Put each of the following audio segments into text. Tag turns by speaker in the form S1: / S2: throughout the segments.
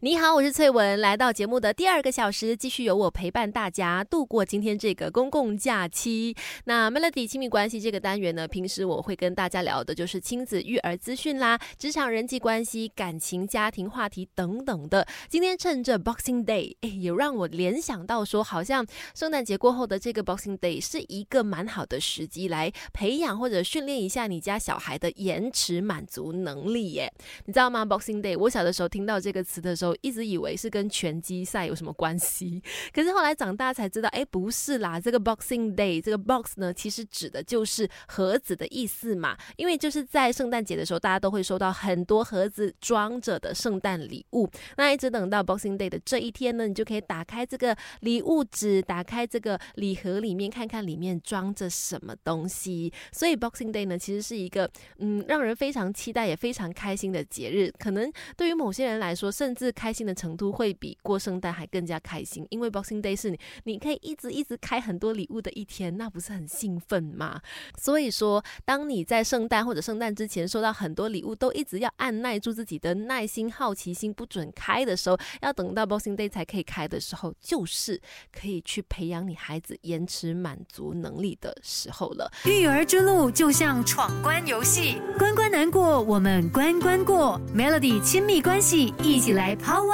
S1: 你好，我是翠文，来到节目的第二个小时，继续由我陪伴大家度过今天这个公共假期。那 Melody 亲密关系这个单元呢，平时我会跟大家聊的就是亲子育儿资讯啦、职场人际关系、感情家庭话题等等的。今天趁着 Boxing Day，哎，有让我联想到说，好像圣诞节过后的这个 Boxing Day 是一个蛮好的时机，来培养或者训练一下你家小孩的延迟满足能力耶。你知道吗？Boxing Day，我小的时候听到这个词的时候。一直以为是跟拳击赛有什么关系，可是后来长大才知道，哎，不是啦。这个 Boxing Day，这个 box 呢，其实指的就是盒子的意思嘛。因为就是在圣诞节的时候，大家都会收到很多盒子装着的圣诞礼物。那一直等到 Boxing Day 的这一天呢，你就可以打开这个礼物纸，打开这个礼盒里面，看看里面装着什么东西。所以 Boxing Day 呢，其实是一个嗯，让人非常期待也非常开心的节日。可能对于某些人来说，甚至开心的程度会比过圣诞还更加开心，因为 Boxing Day 是你你可以一直一直开很多礼物的一天，那不是很兴奋吗？所以说，当你在圣诞或者圣诞之前收到很多礼物，都一直要按耐住自己的耐心、好奇心，不准开的时候，要等到 Boxing Day 才可以开的时候，就是可以去培养你孩子延迟满足能力的时候了。
S2: 育儿之路就像闯关游戏，关关难过，我们关关过。Melody 亲密关系，一起来跑。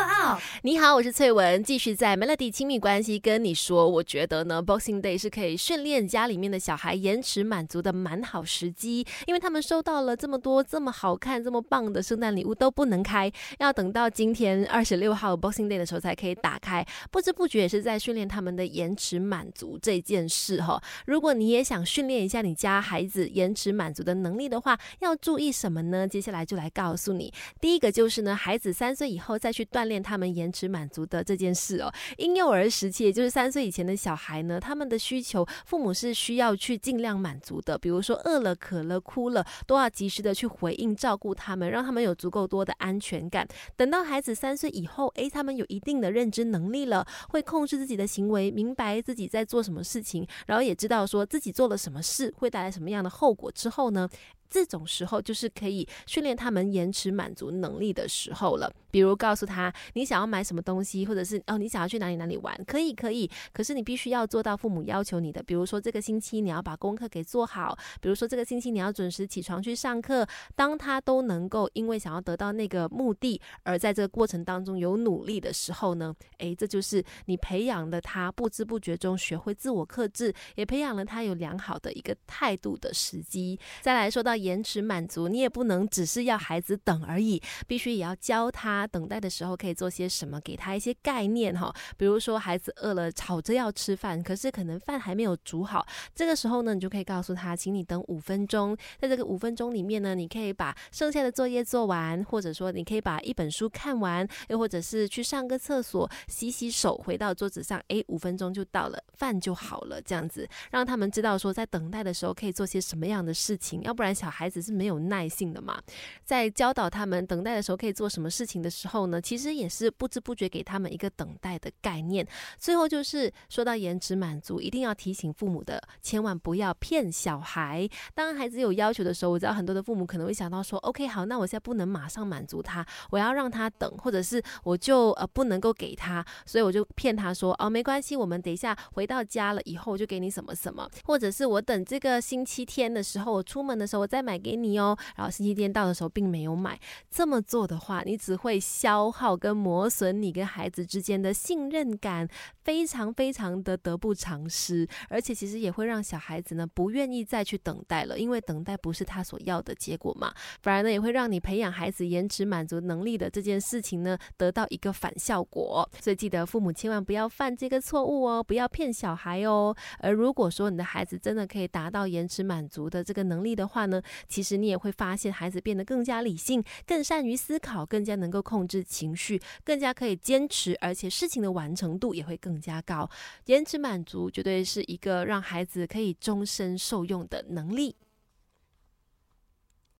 S1: 你好，我是翠文，继续在 Melody 亲密关系跟你说，我觉得呢，Boxing Day 是可以训练家里面的小孩延迟满足的蛮好时机，因为他们收到了这么多这么好看、这么棒的圣诞礼物都不能开，要等到今天二十六号 Boxing Day 的时候才可以打开，不知不觉也是在训练他们的延迟满足这件事哈。如果你也想训练一下你家孩子延迟满足的能力的话，要注意什么呢？接下来就来告诉你，第一个就是呢，孩子三岁以后再去去锻炼他们延迟满足的这件事哦，婴幼儿时期，也就是三岁以前的小孩呢，他们的需求，父母是需要去尽量满足的。比如说饿了、渴了、哭了，都要及时的去回应，照顾他们，让他们有足够多的安全感。等到孩子三岁以后，诶，他们有一定的认知能力了，会控制自己的行为，明白自己在做什么事情，然后也知道说自己做了什么事会带来什么样的后果之后呢？这种时候就是可以训练他们延迟满足能力的时候了。比如告诉他你想要买什么东西，或者是哦你想要去哪里哪里玩，可以可以，可是你必须要做到父母要求你的。比如说这个星期你要把功课给做好，比如说这个星期你要准时起床去上课。当他都能够因为想要得到那个目的而在这个过程当中有努力的时候呢，诶，这就是你培养的他不知不觉中学会自我克制，也培养了他有良好的一个态度的时机。再来说到。延迟满足，你也不能只是要孩子等而已，必须也要教他等待的时候可以做些什么，给他一些概念哈。比如说孩子饿了，吵着要吃饭，可是可能饭还没有煮好，这个时候呢，你就可以告诉他，请你等五分钟，在这个五分钟里面呢，你可以把剩下的作业做完，或者说你可以把一本书看完，又或者是去上个厕所，洗洗手，回到桌子上，诶，五分钟就到了，饭就好了，这样子让他们知道说在等待的时候可以做些什么样的事情，要不然小。孩子是没有耐性的嘛，在教导他们等待的时候可以做什么事情的时候呢，其实也是不知不觉给他们一个等待的概念。最后就是说到延迟满足，一定要提醒父母的，千万不要骗小孩。当孩子有要求的时候，我知道很多的父母可能会想到说，OK，好，那我现在不能马上满足他，我要让他等，或者是我就呃不能够给他，所以我就骗他说，哦，没关系，我们等一下回到家了以后就给你什么什么，或者是我等这个星期天的时候，我出门的时候我再再。买给你哦，然后星期天到的时候并没有买。这么做的话，你只会消耗跟磨损你跟孩子之间的信任感，非常非常的得不偿失。而且其实也会让小孩子呢不愿意再去等待了，因为等待不是他所要的结果嘛。反而呢也会让你培养孩子延迟满足能力的这件事情呢得到一个反效果。所以记得父母千万不要犯这个错误哦，不要骗小孩哦。而如果说你的孩子真的可以达到延迟满足的这个能力的话呢？其实你也会发现，孩子变得更加理性，更善于思考，更加能够控制情绪，更加可以坚持，而且事情的完成度也会更加高。延迟满足绝对是一个让孩子可以终身受用的能力。